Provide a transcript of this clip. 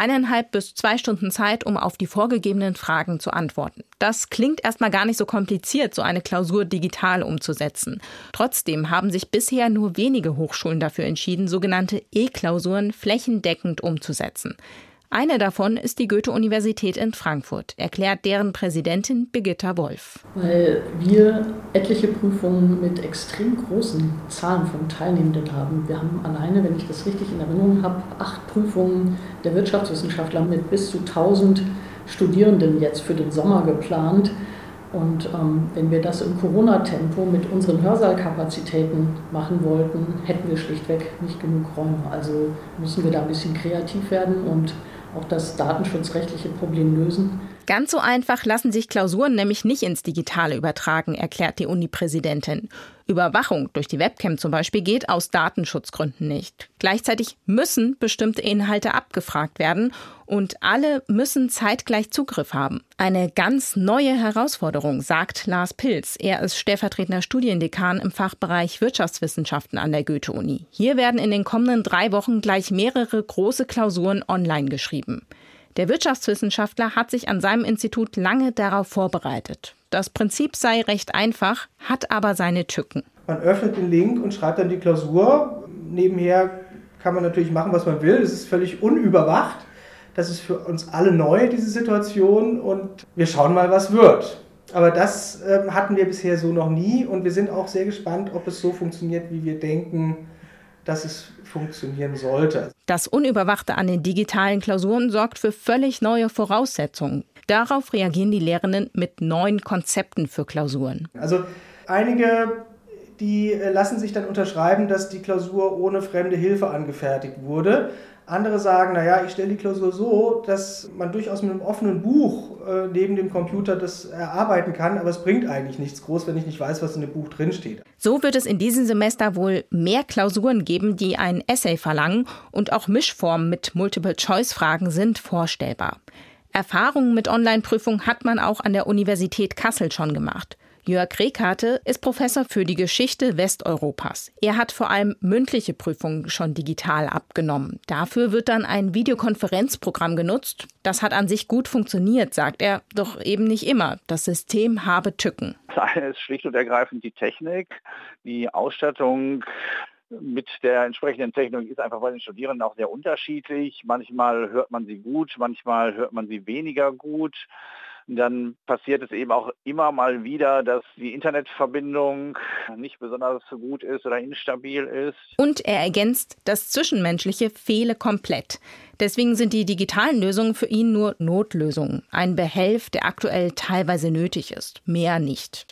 Eineinhalb bis zwei Stunden Zeit, um auf die vorgegebenen Fragen zu antworten. Das klingt erstmal gar nicht so kompliziert, so eine Klausur digital umzusetzen. Trotzdem haben sich bisher nur wenige Hochschulen dafür entschieden, sogenannte E-Klausuren flächendeckend umzusetzen. Eine davon ist die Goethe-Universität in Frankfurt, erklärt deren Präsidentin Birgitta Wolf. Weil wir etliche Prüfungen mit extrem großen Zahlen von Teilnehmenden haben. Wir haben alleine, wenn ich das richtig in Erinnerung habe, acht Prüfungen der Wirtschaftswissenschaftler mit bis zu 1000 Studierenden jetzt für den Sommer geplant. Und ähm, wenn wir das im Corona-Tempo mit unseren Hörsaalkapazitäten machen wollten, hätten wir schlichtweg nicht genug Räume. Also müssen wir da ein bisschen kreativ werden und auch das datenschutzrechtliche Problem lösen. Ganz so einfach lassen sich Klausuren nämlich nicht ins Digitale übertragen, erklärt die Uni-Präsidentin. Überwachung durch die Webcam zum Beispiel geht aus Datenschutzgründen nicht. Gleichzeitig müssen bestimmte Inhalte abgefragt werden und alle müssen zeitgleich Zugriff haben. Eine ganz neue Herausforderung, sagt Lars Pilz. Er ist stellvertretender Studiendekan im Fachbereich Wirtschaftswissenschaften an der Goethe-Uni. Hier werden in den kommenden drei Wochen gleich mehrere große Klausuren online geschrieben. Der Wirtschaftswissenschaftler hat sich an seinem Institut lange darauf vorbereitet. Das Prinzip sei recht einfach, hat aber seine Tücken. Man öffnet den Link und schreibt dann die Klausur. Nebenher kann man natürlich machen, was man will. Es ist völlig unüberwacht. Das ist für uns alle neu, diese Situation. Und wir schauen mal, was wird. Aber das äh, hatten wir bisher so noch nie. Und wir sind auch sehr gespannt, ob es so funktioniert, wie wir denken, dass es funktionieren sollte. Das Unüberwachte an den digitalen Klausuren sorgt für völlig neue Voraussetzungen. Darauf reagieren die Lehrenden mit neuen Konzepten für Klausuren. Also einige, die lassen sich dann unterschreiben, dass die Klausur ohne fremde Hilfe angefertigt wurde. Andere sagen, naja, ich stelle die Klausur so, dass man durchaus mit einem offenen Buch äh, neben dem Computer das erarbeiten kann, aber es bringt eigentlich nichts groß, wenn ich nicht weiß, was in dem Buch drinsteht. So wird es in diesem Semester wohl mehr Klausuren geben, die ein Essay verlangen und auch Mischformen mit Multiple-Choice-Fragen sind vorstellbar. Erfahrungen mit Online-Prüfungen hat man auch an der Universität Kassel schon gemacht. Jörg Rekate ist Professor für die Geschichte Westeuropas. Er hat vor allem mündliche Prüfungen schon digital abgenommen. Dafür wird dann ein Videokonferenzprogramm genutzt. Das hat an sich gut funktioniert, sagt er, doch eben nicht immer. Das System habe Tücken. Das eine ist schlicht und ergreifend die Technik, die Ausstattung mit der entsprechenden Technik ist einfach bei den Studierenden auch sehr unterschiedlich. Manchmal hört man sie gut, manchmal hört man sie weniger gut dann passiert es eben auch immer mal wieder, dass die Internetverbindung nicht besonders gut ist oder instabil ist. Und er ergänzt, das Zwischenmenschliche fehle komplett. Deswegen sind die digitalen Lösungen für ihn nur Notlösungen, ein Behelf, der aktuell teilweise nötig ist, mehr nicht.